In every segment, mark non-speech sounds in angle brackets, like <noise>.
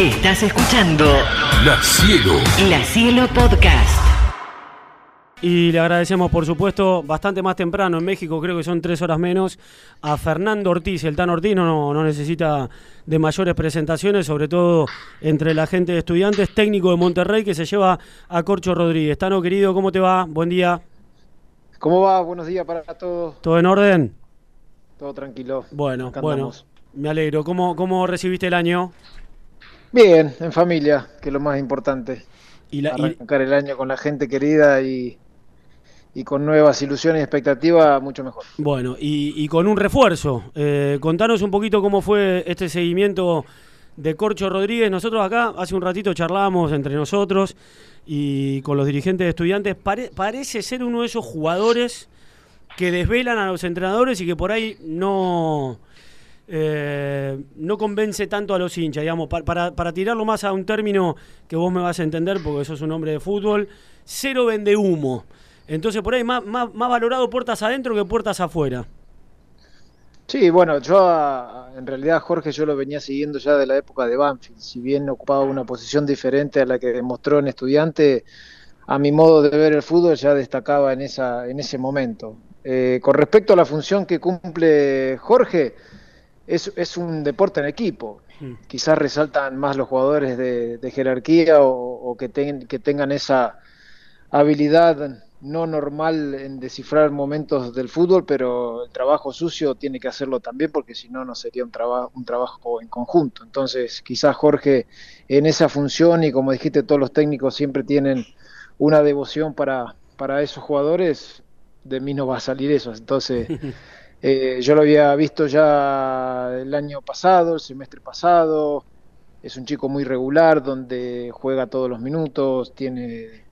Estás escuchando La Cielo. La Cielo Podcast. Y le agradecemos, por supuesto, bastante más temprano en México, creo que son tres horas menos, a Fernando Ortiz. El Tan Ortiz no, no necesita de mayores presentaciones, sobre todo entre la gente de estudiantes, técnico de Monterrey que se lleva a Corcho Rodríguez. Tano, querido, ¿cómo te va? Buen día. ¿Cómo va? Buenos días para todos. ¿Todo en orden? Todo tranquilo. Bueno, bueno, me alegro. ¿Cómo, ¿Cómo recibiste el año? Bien, en familia, que es lo más importante. Y la, y- Arrancar el año con la gente querida y, y con nuevas ilusiones y expectativas, mucho mejor. Bueno, y, y con un refuerzo. Eh, contanos un poquito cómo fue este seguimiento de Corcho Rodríguez. Nosotros acá hace un ratito charlábamos entre nosotros y con los dirigentes de estudiantes. Pare- parece ser uno de esos jugadores que desvelan a los entrenadores y que por ahí no, eh, no convence tanto a los hinchas, digamos, pa- para, para tirarlo más a un término que vos me vas a entender porque sos un hombre de fútbol, cero vende humo. Entonces por ahí más, más, valorado puertas adentro que puertas afuera. Sí, bueno, yo en realidad Jorge yo lo venía siguiendo ya de la época de Banfield, si bien ocupaba una posición diferente a la que demostró en estudiante, a mi modo de ver el fútbol ya destacaba en esa en ese momento. Eh, con respecto a la función que cumple Jorge, es, es un deporte en equipo. Mm. Quizás resaltan más los jugadores de, de jerarquía o, o que, ten- que tengan esa habilidad no normal en descifrar momentos del fútbol, pero el trabajo sucio tiene que hacerlo también porque si no, no sería un, traba- un trabajo en conjunto. Entonces, quizás Jorge en esa función y como dijiste, todos los técnicos siempre tienen una devoción para, para esos jugadores, de mí no va a salir eso. Entonces, <laughs> eh, yo lo había visto ya el año pasado, el semestre pasado. Es un chico muy regular, donde juega todos los minutos, tiene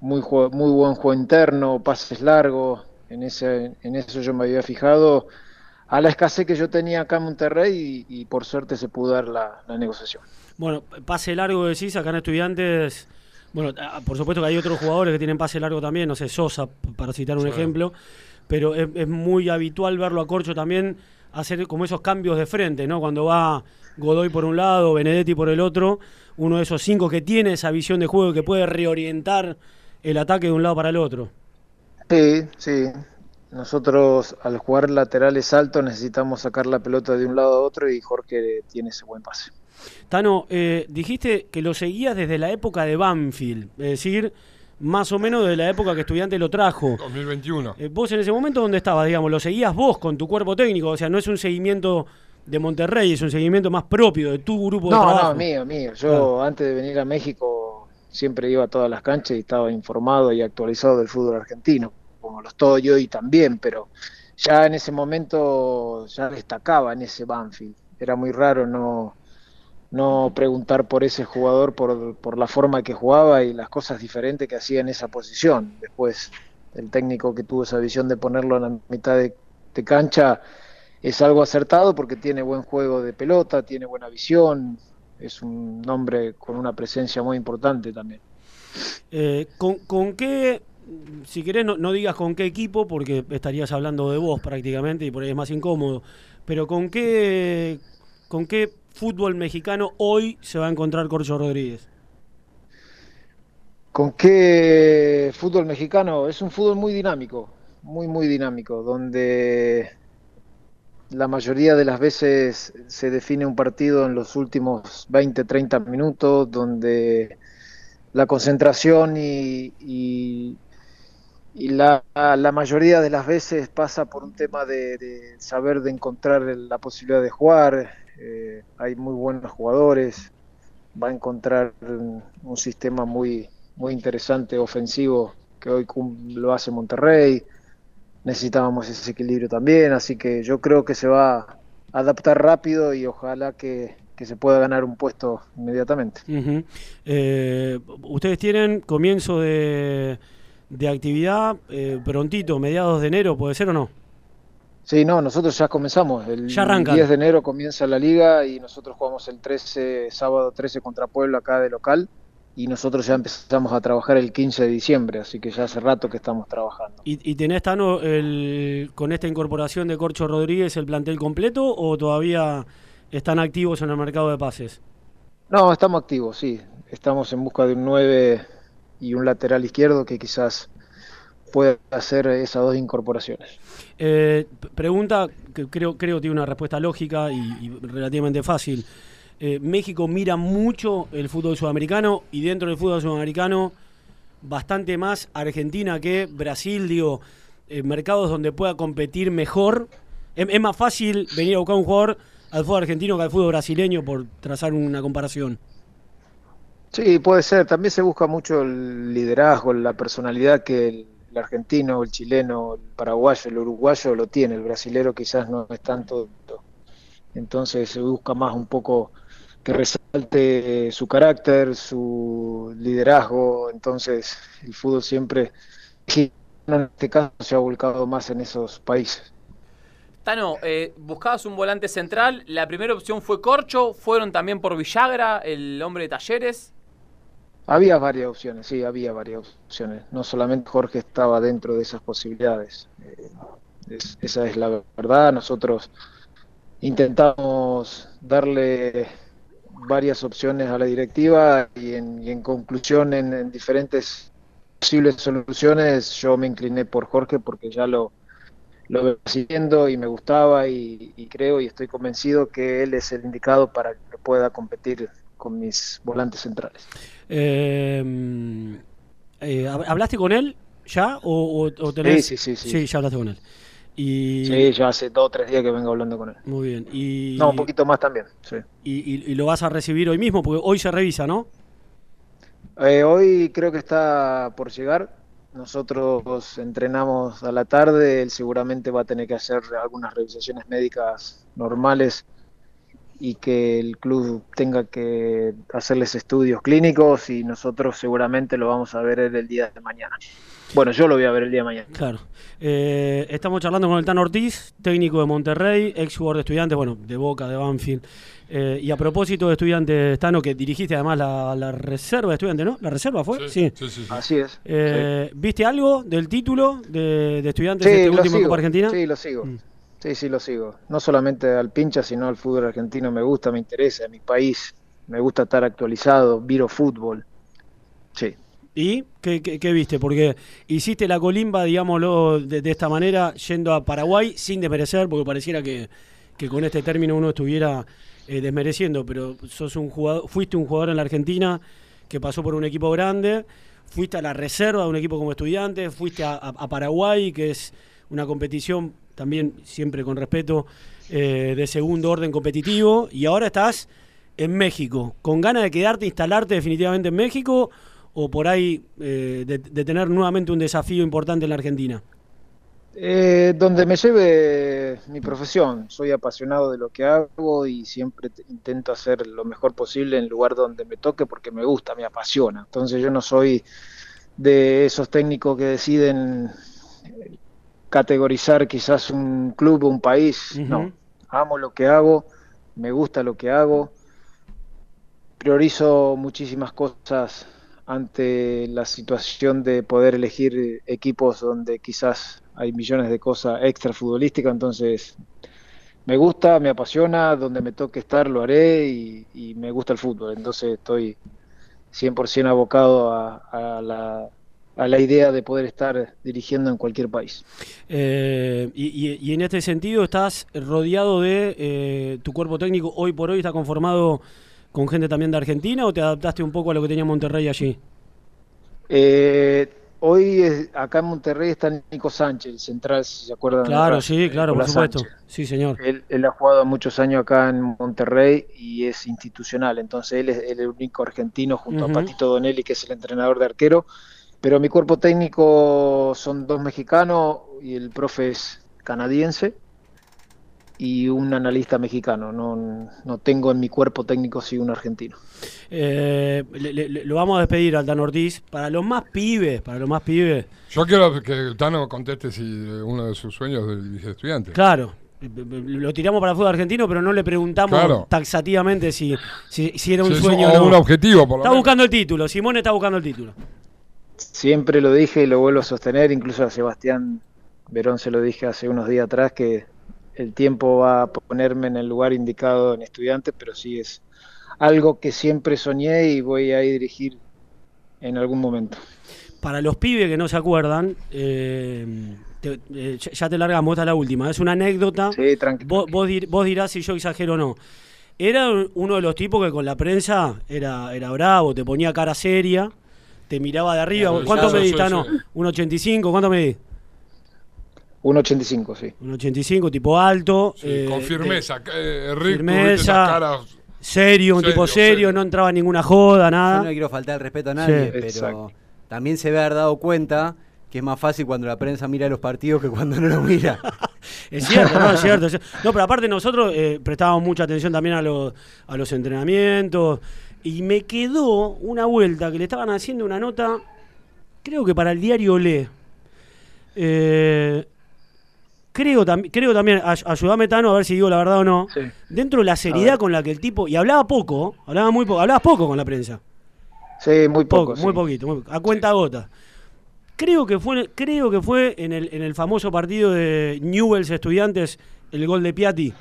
muy, muy buen juego interno, pases largos. En, ese, en eso yo me había fijado a la escasez que yo tenía acá en Monterrey y, y por suerte se pudo dar la, la negociación. Bueno, pase largo decís, acá en Estudiantes, bueno, ah, por supuesto que hay otros jugadores que tienen pase largo también, no sé, Sosa, para citar un ejemplo, pero es, es muy habitual verlo a Corcho también hacer como esos cambios de frente, ¿no? Cuando va Godoy por un lado, Benedetti por el otro, uno de esos cinco que tiene esa visión de juego que puede reorientar el ataque de un lado para el otro. Sí, sí. Nosotros al jugar laterales altos necesitamos sacar la pelota de un lado a otro y Jorge tiene ese buen pase. Tano, eh, dijiste que lo seguías desde la época de Banfield, es decir, más o menos de la época que estudiante lo trajo. 2021. Eh, vos en ese momento, ¿dónde estabas? Digamos, lo seguías vos con tu cuerpo técnico, o sea, no es un seguimiento de Monterrey, es un seguimiento más propio de tu grupo de No, trabajo. no, mío, mío. Yo Claro. antes de venir a México siempre iba a todas las canchas y estaba informado y actualizado del fútbol argentino, como lo estoy hoy también, pero ya en ese momento ya destacaba en ese Banfield. Era muy raro no, no preguntar por ese jugador por, por la forma que jugaba y las cosas diferentes que hacía en esa posición. Después, el técnico que tuvo esa visión de ponerlo en la mitad de, cancha es algo acertado porque tiene buen juego de pelota, tiene buena visión, es un hombre con una presencia muy importante también. Eh, ¿con, con qué, si querés, no, no digas con qué equipo, porque estarías hablando de vos prácticamente y por ahí es más incómodo, pero con qué, con qué fútbol mexicano hoy se va a encontrar Corcho Rodríguez? ¿Con qué fútbol mexicano? Es un fútbol muy dinámico, muy, muy dinámico, donde la mayoría de las veces se define un partido en los últimos 20, 30 minutos, donde la concentración y, y- la, la mayoría de las veces pasa por un tema de, saber de encontrar la posibilidad de jugar. Eh, hay muy buenos jugadores, va a encontrar un, sistema muy, muy interesante ofensivo que hoy lo hace Monterrey. Necesitábamos ese equilibrio también, así que yo creo que se va a adaptar rápido y ojalá que, que se pueda ganar un puesto inmediatamente. Eh, Ustedes tienen comienzo de, de actividad eh, prontito, mediados de enero, ¿puede ser o no? Sí, no, nosotros ya comenzamos. El Ya arrancan. 10 de enero comienza la liga y nosotros jugamos el 13, sábado 13 contra Puebla acá de local y nosotros ya empezamos a trabajar el 15 de diciembre, así que ya hace rato que estamos trabajando. ¿Y, y tenés, Tano, el, con esta incorporación de Corcho Rodríguez el plantel completo o todavía están activos en el mercado de pases? No, estamos activos, sí. Estamos en busca de un 9 y un lateral izquierdo que quizás pueda hacer esas dos incorporaciones. Eh, pregunta que creo, creo tiene una respuesta lógica y, y relativamente fácil. Eh, México mira mucho el fútbol sudamericano y dentro del fútbol sudamericano bastante más Argentina que Brasil, digo, eh, mercados donde pueda competir mejor. Es, es más fácil venir a buscar un jugador al fútbol argentino que al fútbol brasileño por trazar una comparación. Sí, puede ser. También se busca mucho el liderazgo, la personalidad que el, el argentino, el chileno, el paraguayo, el uruguayo lo tiene. El brasilero quizás no es tanto. Entonces se busca más un poco que resalte su carácter, su liderazgo. Entonces el fútbol siempre, en este caso, se ha volcado más en esos países. Tano, eh, buscabas un volante central. La primera opción fue Corcho. Fueron también por Villagra, el hombre de Talleres. Había varias opciones, sí, había varias opciones. No solamente Jorge estaba dentro de esas posibilidades. Eh, es, esa es la verdad. Nosotros intentamos darle varias opciones a la directiva y en, conclusión en, en, diferentes posibles soluciones yo me incliné por Jorge porque ya lo, lo veo siguiendo y me gustaba y, creo y estoy convencido que él es el indicado para que pueda competir con mis volantes centrales. Eh, eh, ¿Hablaste con él ya o, o, o tenés... sí, sí, sí, sí, sí. ya hablaste con él. Y... Sí, yo hace dos o tres días que vengo hablando con él. Muy bien. Y... No, un poquito más también, sí. Y, y, y, lo vas a recibir hoy mismo? Porque hoy se revisa, ¿no? Eh, hoy creo que está por llegar. Nosotros entrenamos a la tarde, él seguramente va a tener que hacer algunas revisaciones médicas normales y que el club tenga que hacerles estudios clínicos y nosotros seguramente lo vamos a ver el día de mañana. Bueno, yo lo voy a ver el día de mañana. Claro. Eh, estamos charlando con el Tan Ortiz, técnico de Monterrey, ex jugador de estudiantes, bueno, de Boca, de Banfield. Eh, y a propósito de estudiantes, Tano, que dirigiste además la, la, reserva de estudiantes, ¿no? ¿La reserva fue? Sí. sí. sí, sí Así es. Eh, sí. ¿Viste algo del título de, de estudiantes de este último sigo, Copa Argentina? Sí, lo sigo. Mm. Sí, sí, lo sigo. No solamente al pincha, sino al fútbol argentino me gusta, me interesa, mi país, me gusta estar actualizado, viro fútbol. Sí. ¿Y qué, qué, qué, viste? Porque hiciste la colimba, digámoslo, de, esta manera, yendo a Paraguay sin desmerecer, porque pareciera que, con este término uno estuviera eh, desmereciendo, pero sos un jugador, fuiste un jugador en la Argentina que pasó por un equipo grande, fuiste a la reserva de un equipo como estudiante, fuiste a, a Paraguay, que es una competición también siempre con respeto eh, de segundo orden competitivo, y ahora estás en México, con ganas de quedarte, instalarte definitivamente en México o por ahí eh, de, de, tener nuevamente un desafío importante en la Argentina? Eh, donde me lleve mi profesión. Soy apasionado de lo que hago y siempre intento hacer lo mejor posible en el lugar donde me toque porque me gusta, me apasiona. Entonces yo no soy de esos técnicos que deciden categorizar quizás un club o un país. Uh -huh. No, amo lo que hago, me gusta lo que hago, priorizo muchísimas cosas ante la situación de poder elegir equipos donde quizás hay millones de cosas extra futbolísticas, entonces me gusta, me apasiona, donde me toque estar lo haré y, y me gusta el fútbol, entonces estoy 100% abocado a, a, la, a, la, idea de poder estar dirigiendo en cualquier país. Eh, y, y, en este sentido estás rodeado de eh, tu cuerpo técnico, hoy por hoy está conformado con gente también de Argentina o te adaptaste un poco a lo que tenía Monterrey allí? Eh, hoy es, acá en Monterrey está Nico Sánchez, el central, si se acuerdan. Claro, sí, claro, por supuesto. Sánchez. Sí, señor. Él, él, ha jugado muchos años acá en Monterrey y es institucional, entonces él es, él es el único argentino junto uh -huh. a Patito Donelli, que es el entrenador de arquero. Pero mi cuerpo técnico son dos mexicanos y el profe es canadiense y un analista mexicano. No, no tengo en mi cuerpo técnico sí un argentino. Eh, le, le, lo vamos a despedir al Tano Ortiz. Para los más pibes, para los más pibes. Yo quiero que el Tano conteste si uno de sus sueños es estudiante. Claro. Lo tiramos para el fútbol argentino, pero no le preguntamos claro. taxativamente si, si, si, era un si sueño o no. un objetivo. Por lo está menos. buscando el título. Simón está buscando el título. Siempre lo dije y lo vuelvo a sostener. Incluso a Sebastián Verón se lo dije hace unos días atrás que el tiempo va a ponerme en el lugar indicado en estudiantes, pero sí es algo que siempre soñé y voy a ir a dirigir en algún momento. Para los pibes que no se acuerdan, eh, te- eh, ya- te largamos, esta es la última. Es una anécdota. Sí, tranqui- Vos, vos dir- vos dirás si yo exagero o no. Era uno de los tipos que con la prensa era, era bravo, te ponía cara seria, te miraba de arriba. Claro, ¿Cuánto ya, medís, Tano? sí. ¿Un 85? ¿Cuánto medís? 1.85, sí. Un 85, tipo alto. Sí, eh, con de- firmeza. eh, Rick, firmeza. tuviste esa cara- serio, un Serio, tipo serio, serio. no entraba en ninguna joda, Yo nada. no le quiero faltar el respeto a nadie, Sí. pero Exacto. también se debe haber dado cuenta que es más fácil cuando la prensa mira los partidos que cuando no los mira. <laughs> Es cierto, no, es cierto. es cierto. No, pero aparte nosotros eh, prestábamos mucha atención también a los, a los entrenamientos. Y me quedó una vuelta que le estaban haciendo una nota, creo que para el diario Le. Eh, creo, tam- creo también, ay- ayudame Tano a ver si digo la verdad o no. Sí. Dentro de la seriedad con la que el tipo, y hablaba poco, hablaba muy poco, hablabas poco con la prensa. Sí, muy Poco, poco. muy sí. poquito, muy poco, a cuenta gota. Creo que fue, creo que fue en el, en el famoso partido de Newells Estudiantes, el gol de Piatti,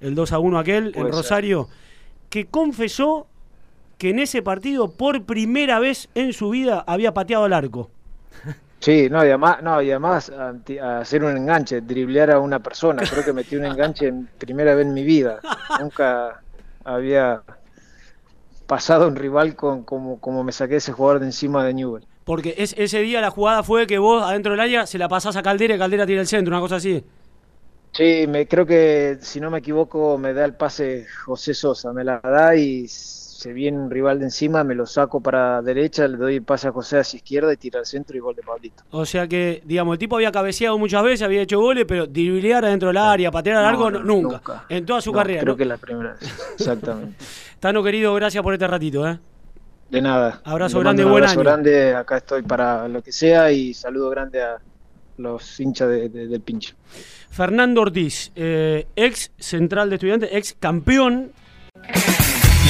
el 2 a 1 aquel, en ser. Rosario, que confesó que en ese partido por primera vez en su vida había pateado al arco. Sí, no, y además, no, y además anti- a hacer un enganche, driblear a una persona. Creo que metí un enganche en primera vez en mi vida. Nunca había pasado un rival con como, como me saqué ese jugador de encima de Newell. Porque es- ese día la jugada fue que vos adentro del área se la pasás a Caldera y Caldera tira el centro, una cosa así. Sí, me, creo que si no me equivoco me da el pase José Sosa, me la da y se viene un rival de encima, me lo saco para derecha, le doy pase a José hacia izquierda y tira al centro y gol de Pablito. O sea que, digamos, el tipo había cabeceado muchas veces, había hecho goles, pero driblear adentro del área, patear al No, arco, no, no, nunca. nunca. En toda su No, carrera. Creo que es la primera vez, exactamente. <laughs> Tano querido, gracias por este ratito, ¿eh? De nada. Abrazo Le grande, un buen abrazo año. grande, acá estoy para lo que sea y saludo grande a los hinchas de- de- del pinche. Fernando Ortiz, eh, ex central de estudiantes, ex campeón.